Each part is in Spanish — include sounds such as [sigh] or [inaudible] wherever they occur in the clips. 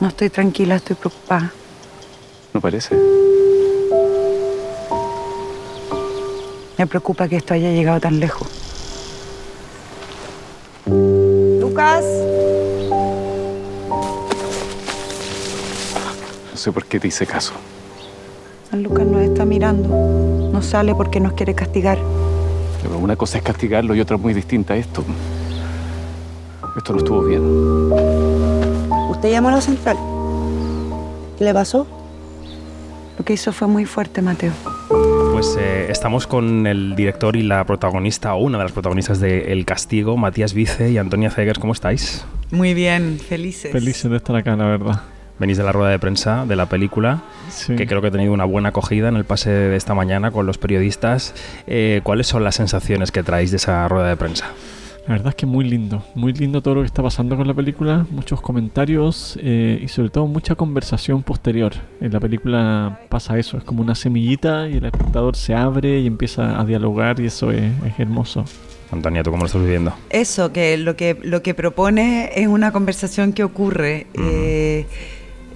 No estoy tranquila, estoy preocupada. No parece. Me preocupa que esto haya llegado tan lejos. Lucas. No sé por qué te hice caso. San Lucas nos está mirando. No sale porque nos quiere castigar. Pero una cosa es castigarlo y otra muy distinta a esto. Esto no estuvo bien. ¿Usted llamó a la central? ¿Qué le pasó? Lo que hizo fue muy fuerte, Mateo. Pues eh, estamos con el director y la protagonista, o una de las protagonistas de El Castigo, Matías Vice y Antonia Zegers. ¿Cómo estáis? Muy bien, felices. Felices de estar acá, la verdad. Venís de la rueda de prensa de la película, Sí. que creo que ha tenido una buena acogida en el pase de esta mañana con los periodistas. Eh, ¿Cuáles son las sensaciones que traéis de esa rueda de prensa? La verdad es que muy lindo, muy lindo todo lo que está pasando con la película, muchos comentarios eh, y sobre todo mucha conversación posterior. En la película pasa eso, es como una semillita y el espectador se abre y empieza a dialogar y eso es, es hermoso. Antonia, ¿tú cómo lo estás viviendo? Eso, que lo que lo que propone es una conversación que ocurre. eh,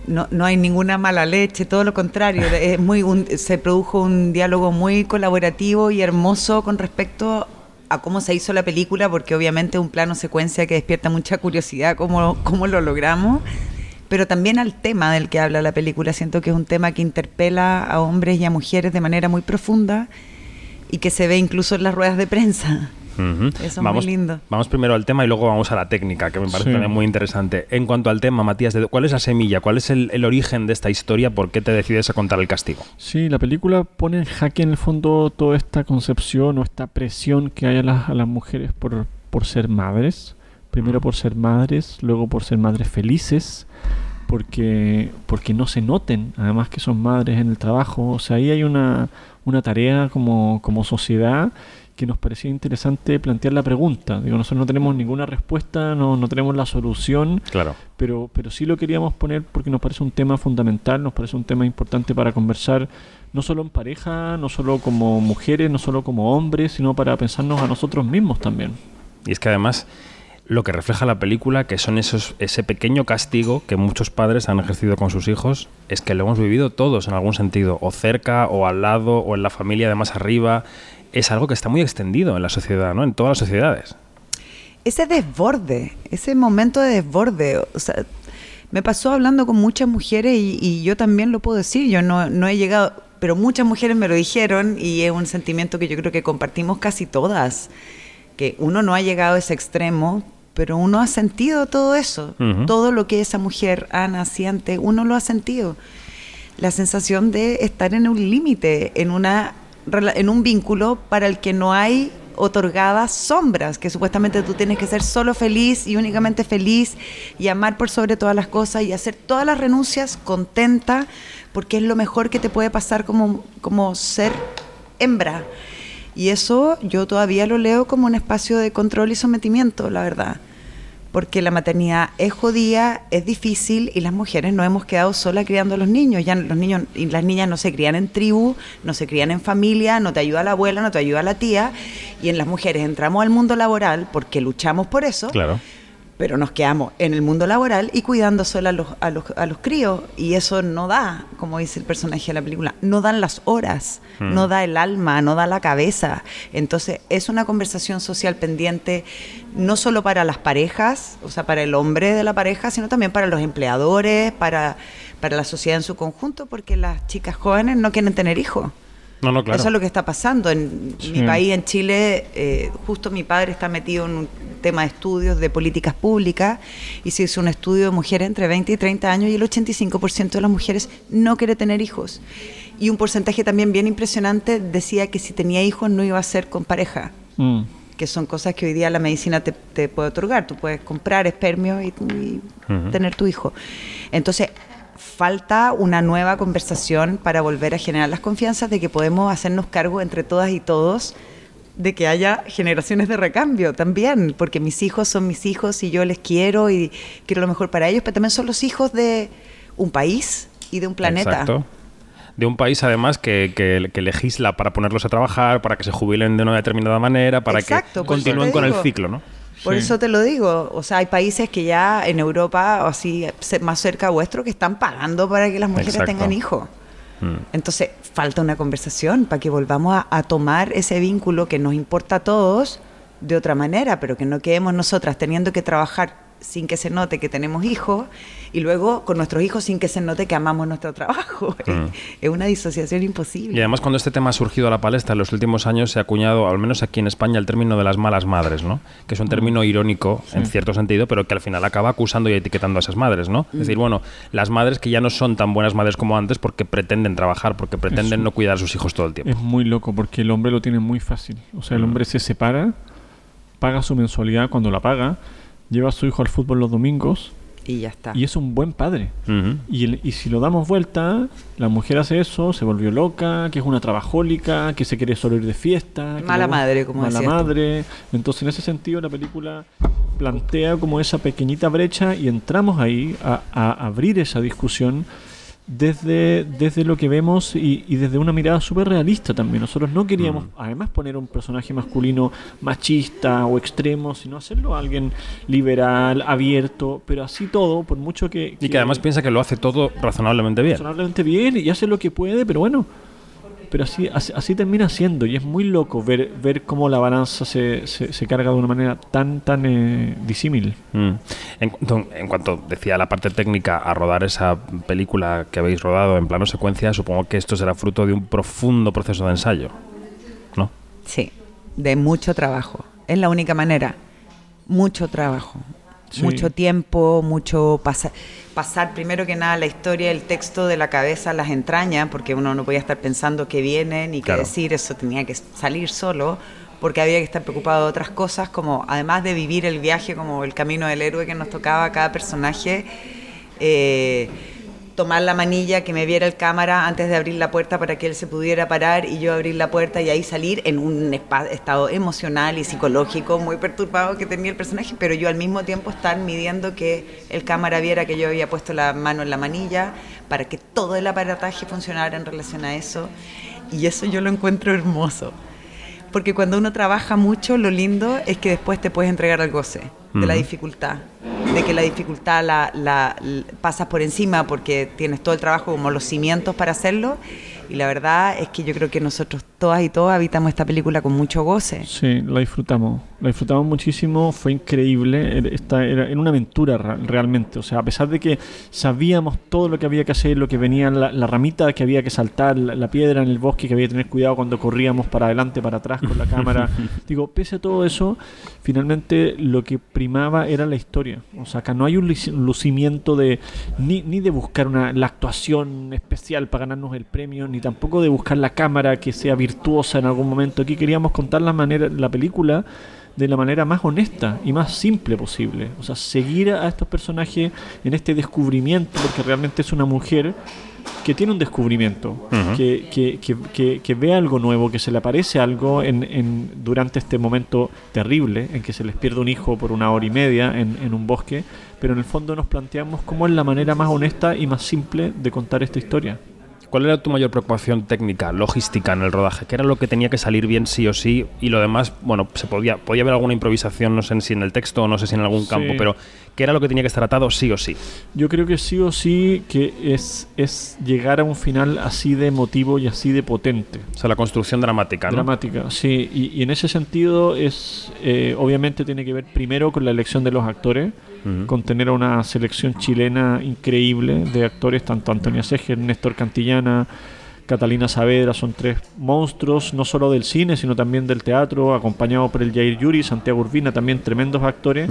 no, no hay ninguna mala leche, todo lo contrario. [laughs] es muy un- se produjo un diálogo muy colaborativo y hermoso con respecto a cómo se hizo la película, porque obviamente un plano secuencia que despierta mucha curiosidad cómo, cómo lo logramos. Pero también al tema del que habla la película. Siento que es un tema que interpela a hombres y a mujeres de manera muy profunda y que se ve incluso en las ruedas de prensa. Eso es muy vamos, lindo. Vamos primero al tema y luego vamos a la técnica, que me parece Sí. también muy interesante. En cuanto al tema, Matías, ¿de- ¿cuál es la semilla? ¿Cuál es el, el origen de esta historia? ¿Por qué te decides a contar el castigo? Sí, la película pone en jaque en el fondo toda esta concepción o esta presión que hay a las, a las mujeres por, por ser madres. Primero por ser madres, luego por ser madres felices, porque, porque no se noten además que son madres en el trabajo. O sea, ahí hay una, una tarea como, como sociedad que nos parecía interesante plantear la pregunta. Digo, nosotros no tenemos ninguna respuesta, no, no tenemos la solución, Claro. pero, pero sí lo queríamos poner porque nos parece un tema fundamental, nos parece un tema importante para conversar, no solo en pareja, no solo como mujeres, no solo como hombres, sino para pensarnos a nosotros mismos también. Y es que además lo que refleja la película, que son esos, ese pequeño castigo que muchos padres han ejercido con sus hijos, es que lo hemos vivido todos en algún sentido, o cerca, o al lado, o en la familia de más arriba. Es algo que está muy extendido en la sociedad, ¿no? En todas las sociedades. ese desborde, ese momento de desborde, o me pasó hablando con muchas mujeres y, y yo también lo puedo decir, yo no, no he llegado, pero muchas mujeres me lo dijeron y es un sentimiento que yo creo que compartimos casi todas, que uno no ha llegado a ese extremo, pero uno ha sentido todo eso, todo lo que esa mujer, Ana, siente, uno lo ha sentido. La sensación de estar en un límite, en, una, en un vínculo para el que no hay otorgadas sombras, que supuestamente tú tienes que ser solo feliz y únicamente feliz y amar por sobre todas las cosas y hacer todas las renuncias contenta porque es lo mejor que te puede pasar como, como ser hembra. Y eso yo todavía lo leo como un espacio de control y sometimiento, la verdad. Porque la maternidad es jodida, es difícil y las mujeres no hemos quedado solas criando a los niños. Ya los niños y las niñas no se crían en tribu, no se crían en familia, no te ayuda la abuela, no te ayuda la tía. Y en las mujeres entramos al mundo laboral porque luchamos por eso Claro. Pero nos quedamos en el mundo laboral y cuidando solo a los, a los, a los críos. Y eso no da, como dice el personaje de la película, no dan las horas, Mm. no da el alma, no da la cabeza. Entonces es una conversación social pendiente no solo para las parejas, o sea, para el hombre de la pareja, sino también para los empleadores, para, para la sociedad en su conjunto, porque las chicas jóvenes no quieren tener hijos. No, no, claro. Eso es lo que está pasando. En Sí. mi país, en Chile, eh, justo mi padre está metido en un tema de estudios de políticas públicas y se hizo un estudio de mujeres entre 20 y 30 años y el 85% de las mujeres no quiere tener hijos. Y un porcentaje también bien impresionante decía que si tenía hijos no iba a ser con pareja, Mm. que son cosas que hoy día la medicina te, te puede otorgar. Tú puedes comprar espermio y, y Ujú. tener tu hijo. Entonces, falta una nueva conversación para volver a generar las confianzas de que podemos hacernos cargo entre todas y todos de que haya generaciones de recambio también, porque mis hijos son mis hijos y yo les quiero y quiero lo mejor para ellos, pero también son los hijos de un país y de un planeta. Exacto. De un país, además, que, que- que legisla para ponerlos a trabajar, para que se jubilen de una determinada manera, para Exacto, que continúen con el ciclo, ¿no? Por Sí. eso te lo digo, o sea, hay países que ya en Europa, o así más cerca vuestro, que están pagando para que las mujeres Exacto. tengan hijos. Mm. Entonces, falta una conversación para que volvamos a, a tomar ese vínculo que nos importa a todos de otra manera, pero que no quedemos nosotras teniendo que trabajar sin que se note que tenemos hijos y luego con nuestros hijos sin que se note que amamos nuestro trabajo. [laughs] Mm. es una disociación imposible. Y además cuando este tema ha surgido a la palestra en los últimos años se ha acuñado, al menos aquí en España, el término de las malas madres, ¿no? Que es un término irónico en cierto sentido, pero que al final acaba acusando y etiquetando a esas madres, ¿no? Es decir, bueno, las madres que ya no son tan buenas madres como antes porque pretenden trabajar, porque pretenden no cuidar a sus hijos todo el tiempo. Es muy loco porque el hombre lo tiene muy fácil. O sea, el hombre se separa, paga su mensualidad cuando la paga, lleva a su hijo al fútbol los domingos Y ya está. y es un buen padre. Y, el- y si lo damos vuelta, la mujer hace eso, se volvió loca, que es una trabajólica, que se quiere solo ir de fiesta. Mala luego- madre, como Mala decías tú. madre. Entonces, en ese sentido, la película plantea como esa pequeñita brecha y entramos ahí a, a abrir esa discusión desde, desde lo que vemos y, y desde una mirada súper realista también. Nosotros no queríamos, además, poner un personaje masculino machista o extremo, sino hacerlo alguien liberal, abierto, pero así todo, por mucho que... Y que además piensa que lo hace todo razonablemente bien. razonablemente bien y hace lo que puede, pero bueno. Pero así, así, así termina siendo y es muy loco ver, ver cómo la balanza se, se, se carga de una manera tan, tan eh, disímil. Mm. En, cuanto, en cuanto decía la parte técnica a rodar esa película que habéis rodado en plano secuencia, supongo que esto será fruto de un profundo proceso de ensayo, ¿no? Sí, de mucho trabajo. Es la única manera. Mucho trabajo. Sí. Mucho tiempo, mucho pasa- pasar primero que nada la historia, el texto de la cabeza a las entrañas, porque uno no podía estar pensando qué viene ni qué Claro. decir, eso tenía que salir solo, porque había que estar preocupado de otras cosas, como además de vivir el viaje como el camino del héroe que nos tocaba a cada personaje. eh, tomar la manilla, que me viera el cámara antes de abrir la puerta para que él se pudiera parar y yo abrir la puerta y ahí salir en un estado emocional y psicológico muy perturbado que tenía el personaje, pero yo al mismo tiempo estar midiendo que el cámara viera que yo había puesto la mano en la manilla para que todo el aparataje funcionara en relación a eso. Y eso yo lo encuentro hermoso. Porque cuando uno trabaja mucho, lo lindo es que después te puedes entregar al goce de la dificultad. De que la dificultad la, la- l- pasas por encima porque tienes todo el trabajo como los cimientos para hacerlo. Y la verdad es que yo creo que nosotros todas y todos habitamos esta película con mucho goce. Sí, la disfrutamos. La disfrutamos muchísimo, fue increíble. Era- Esta era, era una aventura ra- realmente. O sea, a pesar de que sabíamos todo lo que había que hacer, lo que venía, la, la ramita que había que saltar, la, la piedra en el bosque que había que tener cuidado cuando corríamos para adelante, para atrás con la cámara. [laughs] Digo, pese a todo eso, finalmente lo que primaba era la historia. O sea, acá no hay un luci- lucimiento de ni, ni de buscar una, la actuación especial para ganarnos el premio, ni tampoco de buscar la cámara que sea virtuosa en algún momento. Aquí queríamos contar la manera, la película de la manera más honesta y más simple posible. O sea, seguir a estos personajes en este descubrimiento, porque realmente es una mujer que tiene un descubrimiento, que, que, que- que ve algo nuevo, que se le aparece algo en, en- durante este momento terrible en que se les pierde un hijo por una hora y media en, en un bosque, pero en el fondo nos planteamos cómo es la manera más honesta y más simple de contar esta historia. ¿Cuál era tu mayor preocupación técnica, logística en el rodaje? ¿Qué era lo que tenía que salir bien sí o sí? Y lo demás, bueno, se podía, podía haber alguna improvisación, no sé si en el texto o no sé si en algún Sí. campo, pero ¿qué era lo que tenía que estar atado sí o sí? Yo creo que sí o sí que es, es llegar a un final así de emotivo y así de potente. O sea, la construcción dramática, ¿no? Dramática, sí. Y, y en ese sentido es, eh, obviamente tiene que ver primero con la elección de los actores, Ujú. con tener a una selección chilena increíble de actores, tanto Antonia Seger, Néstor Cantillana, Catalina Saavedra, son tres monstruos, no solo del cine, sino también del teatro, acompañados por el Jair Yuri, Santiago Urbina, también tremendos actores.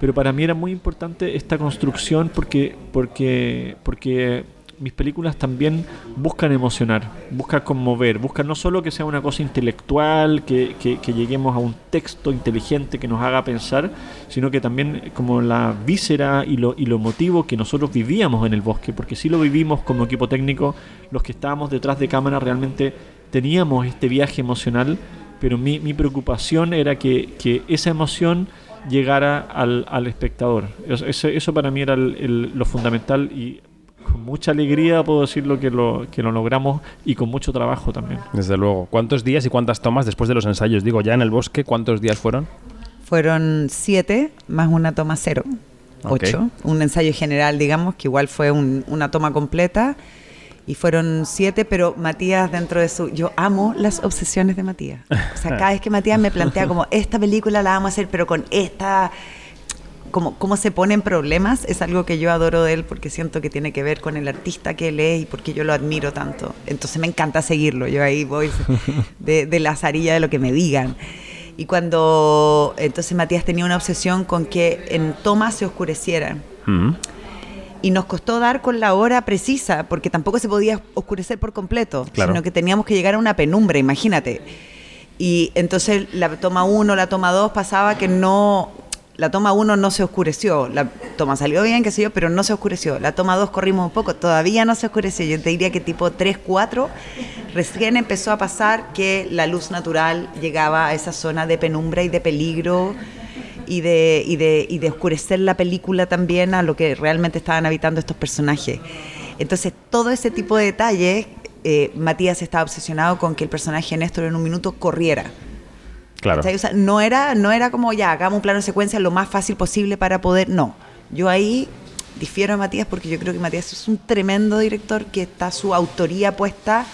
Pero para mí era muy importante esta construcción porque, porque, porque mis películas también buscan emocionar, buscan conmover, buscan no solo que sea una cosa intelectual, que, que- lleguemos a un texto inteligente que nos haga pensar, sino que también como la víscera y lo, y lo emotivo que nosotros vivíamos en el bosque, porque sí lo vivimos como equipo técnico, los que estábamos detrás de cámara realmente teníamos este viaje emocional, pero mi, mi preocupación era que, que esa emoción llegara al, al espectador. Eso, eso- para mí era lo fundamental y con mucha alegría puedo decirlo que lo, que lo logramos y con mucho trabajo también. Desde luego. ¿Cuántos días y cuántas tomas después de los ensayos? Digo, ya en el bosque, ¿cuántos días fueron? Fueron siete más una toma cero. Ocho. Un ensayo general, digamos, que igual fue un- una toma completa. Y fueron siete, pero Matías dentro de su... Yo amo las obsesiones de Matías. O sea, [laughs] cada vez que Matías me plantea como, esta película la vamos a hacer, pero con esta... Como, cómo se ponen problemas es algo que yo adoro de él porque siento que tiene que ver con el artista que él es y porque yo lo admiro tanto. Entonces me encanta seguirlo. Yo ahí voy [laughs] de, de la zarilla de lo que me digan. Y cuando entonces Matías tenía una obsesión con que en toma se oscureciera. Mm. Y nos costó dar con la hora precisa, porque tampoco se podía oscurecer por completo, Claro. sino que teníamos que llegar a una penumbra, imagínate. Y entonces la toma 1, la toma 2 pasaba que no, la toma 1 no se oscureció, la toma salió bien, qué sé yo, pero no se oscureció. La toma 2 corrimos un poco, todavía no se oscureció. Yo te diría que tipo 3, 4, recién empezó a pasar que la luz natural llegaba a esa zona de penumbra y de peligro y de, y, de, y de oscurecer la película también a lo que realmente estaban habitando estos personajes. Entonces, todo ese tipo de detalles, eh, Matías estaba obsesionado con que el personaje Néstor en un minuto corriera. Claro. No era, no era como ya, hagamos un plano de secuencia lo más fácil posible para poder. No. Yo ahí difiero a Matías porque yo creo que Matías es un tremendo director que está su autoría puesta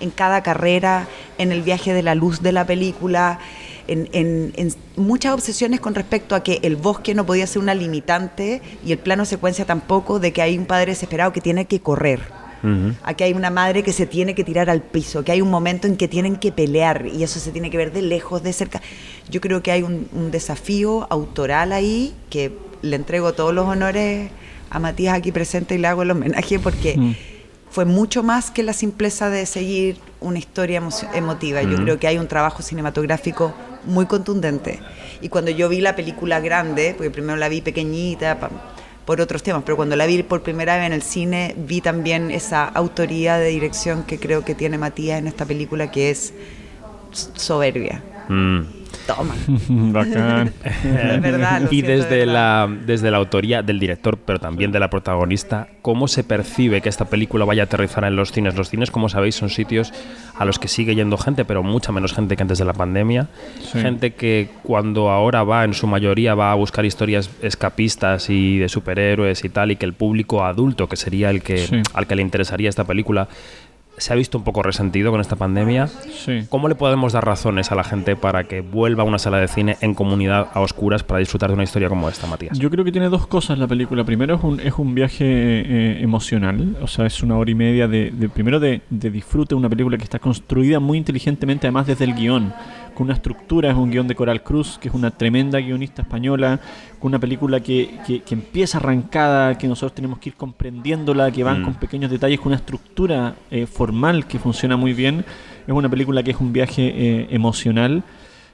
en cada carrera, en el viaje de la luz de la película, en, en- en muchas obsesiones con respecto a que el bosque no podía ser una limitante y el plano secuencia tampoco, de que hay un padre desesperado que tiene que correr. Ujú. Aquí hay una madre que se tiene que tirar al piso, que hay un momento en que tienen que pelear y eso se tiene que ver de lejos, de cerca. Yo creo que hay un, un desafío autoral ahí que le entrego todos los honores a Matías aquí presente y le hago el homenaje porque Mm. fue mucho más que la simpleza de seguir una historia emo- emotiva. Yo Mm. creo que hay un trabajo cinematográfico muy contundente. Y cuando yo vi la película grande, porque primero la vi pequeñita, por otros temas, pero cuando la vi por primera vez en el cine, vi también esa autoría de dirección que creo que tiene Matías en esta película, que es soberbia. Mm. Toma. [laughs] Bacán. Es verdad, y de desde verdad. la, desde la autoría del director, pero también de la protagonista, ¿cómo se percibe que esta película vaya a aterrizar en los cines? Los cines, como sabéis, son sitios a los que sigue yendo gente, pero mucha menos gente que antes de la pandemia. Sí. Gente que cuando ahora va, en su mayoría, va a buscar historias escapistas y de superhéroes y tal, y que el público adulto, que sería el que, Sí. al que le interesaría esta película, se ha visto un poco resentido con esta pandemia. Sí. ¿Cómo le podemos dar razones a la gente para que vuelva a una sala de cine en comunidad a oscuras para disfrutar de una historia como esta, Matías? Yo creo que tiene dos cosas la película. Primero es un, es un viaje eh, emocional, o sea, es una hora y media de, de- primero de, de disfrute, una película que está construida muy inteligentemente, además desde el guion, con una estructura, es un guion de Coral Cruz, que es una tremenda guionista española, con una película que, que- que empieza arrancada, que nosotros tenemos que ir comprendiéndola, que van Mm. con pequeños detalles, con una estructura eh, formal que funciona muy bien. Es una película que es un viaje eh, emocional.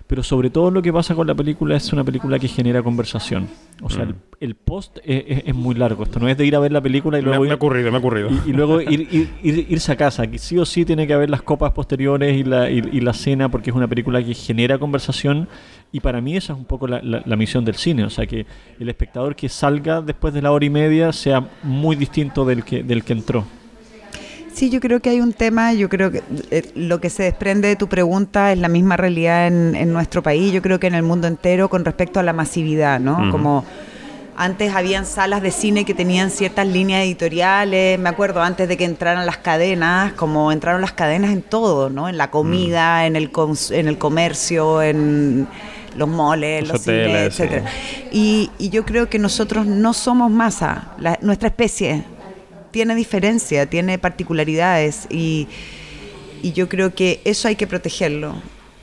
Pero sobre todo lo que pasa con la película es una película que genera conversación. O sea, Mm. el, el post es, es- es muy largo. Esto no es de ir a ver la película y luego, ir, ocurrido, me ha ocurrido. y, y luego [laughs] ir, ir- ir- irse a casa. Que sí o sí tiene que haber las copas posteriores y la, y, y la cena porque es una película que genera conversación. Y para mí esa es un poco la, la- la misión del cine. O sea, que el espectador que salga después de la hora y media sea muy distinto del que, del que entró. Sí, yo creo que hay un tema, yo creo que eh, lo que se desprende de tu pregunta es la misma realidad en, en nuestro país, yo creo que en el mundo entero con respecto a la masividad, ¿no? Como antes habían salas de cine que tenían ciertas líneas editoriales, me acuerdo antes de que entraran las cadenas, como entraron las cadenas en todo, ¿no? En la comida, en, el en el comercio, en los moles, Los los, cines, sí. etcétera. Y, y yo creo que nosotros no somos masa, la- nuestra especie tiene diferencia, tiene particularidades y, y yo creo que eso hay que protegerlo.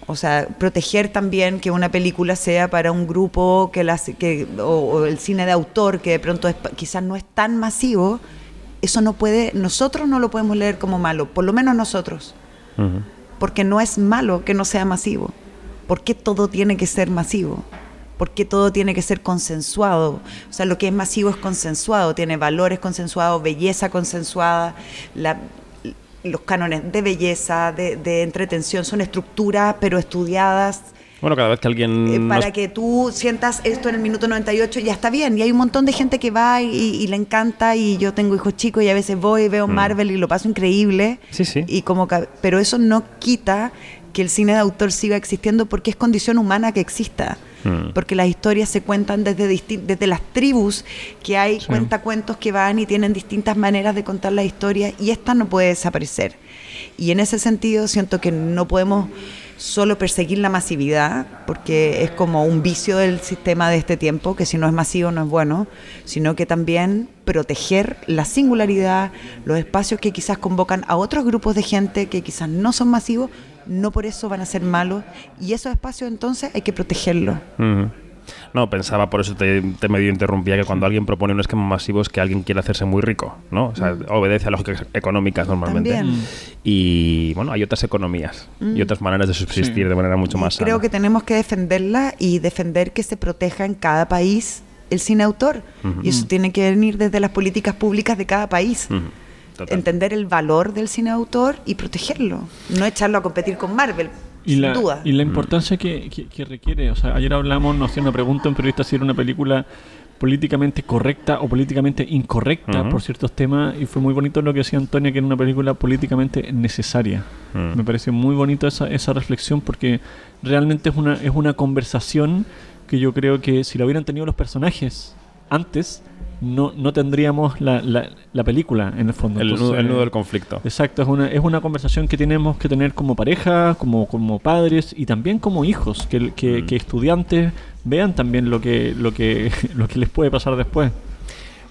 O sea, proteger también que una película sea para un grupo que, las, que o, o el cine de autor que de pronto es quizás no es tan masivo, eso no puede, nosotros no lo podemos leer como malo, por lo menos nosotros, porque no es malo que no sea masivo. ¿Por qué todo tiene que ser masivo? ¿Por qué todo tiene que ser consensuado? O sea, lo que es masivo es consensuado, tiene valores consensuados, belleza consensuada, la- los cánones de belleza, de, de entretención, son estructuras pero estudiadas Bueno, cada vez que alguien... eh, para nos- que tú sientas esto en el minuto 98 ya está bien. Y hay un montón de gente que va y, y le encanta y yo tengo hijos chicos y a veces voy y veo Mm. Marvel y lo paso increíble. Sí, sí. Y como ca- pero eso no quita que el cine de autor siga existiendo porque es condición humana que exista. Mm. porque las historias se cuentan desde, desde las tribus, que hay Sí. cuentacuentos que van y tienen distintas maneras de contar la historia, y esta no puede desaparecer. Y en ese sentido siento que no podemos solo perseguir la masividad, porque es como un vicio del sistema de este tiempo, que si no es masivo no es bueno, sino que también proteger la singularidad, los espacios que quizás convocan a otros grupos de gente que quizás no son masivos, no por eso van a ser malos, y esos espacios entonces hay que protegerlos. No, pensaba, por eso te, te medio interrumpía, que cuando alguien propone un esquema masivo es que alguien quiere hacerse muy rico, ¿no? O sea, obedece a lógicas económicas normalmente. También. Y bueno, hay otras economías y otras maneras de subsistir Sí. de manera mucho Y más creo sana. que tenemos que defenderla y defender que se proteja en cada país el cine autor. Y eso tiene que venir desde las políticas públicas de cada país. Ujú. Total. Entender el valor del cine autor y protegerlo. No echarlo a competir con Marvel, Y sin la, duda. y la importancia que, que- que requiere. O sea, ayer hablamos, nos hacía una pregunta un periodista si era una película políticamente correcta o políticamente incorrecta por ciertos temas y fue muy bonito lo que decía Antonia que era una película políticamente necesaria. Mm. Me parece muy bonito esa, esa reflexión porque realmente es una, es una conversación que yo creo que si la hubieran tenido los personajes antes, no, no tendríamos la, la, la película en el fondo. el, nudo, el nudo del conflicto. Exacto, es una, es una conversación que tenemos que tener como pareja, como, como padres y también como hijos, que, que, Mm. que estudiantes vean también lo que, lo, que, [laughs] lo que les puede pasar después.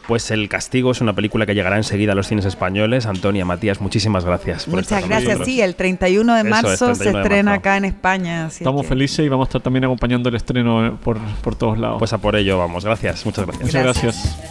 Pues El Castigo es una película que llegará enseguida a los cines españoles. Antonia, Matías, muchísimas gracias. por estar Muchas gracias. Sí, el 31 de Eso es, marzo 31 se de estrena marzo. acá en España. Estamos que- felices y vamos a estar también acompañando el estreno por, por todos lados. Pues a por ello vamos. Gracias, muchas gracias. Muchas gracias.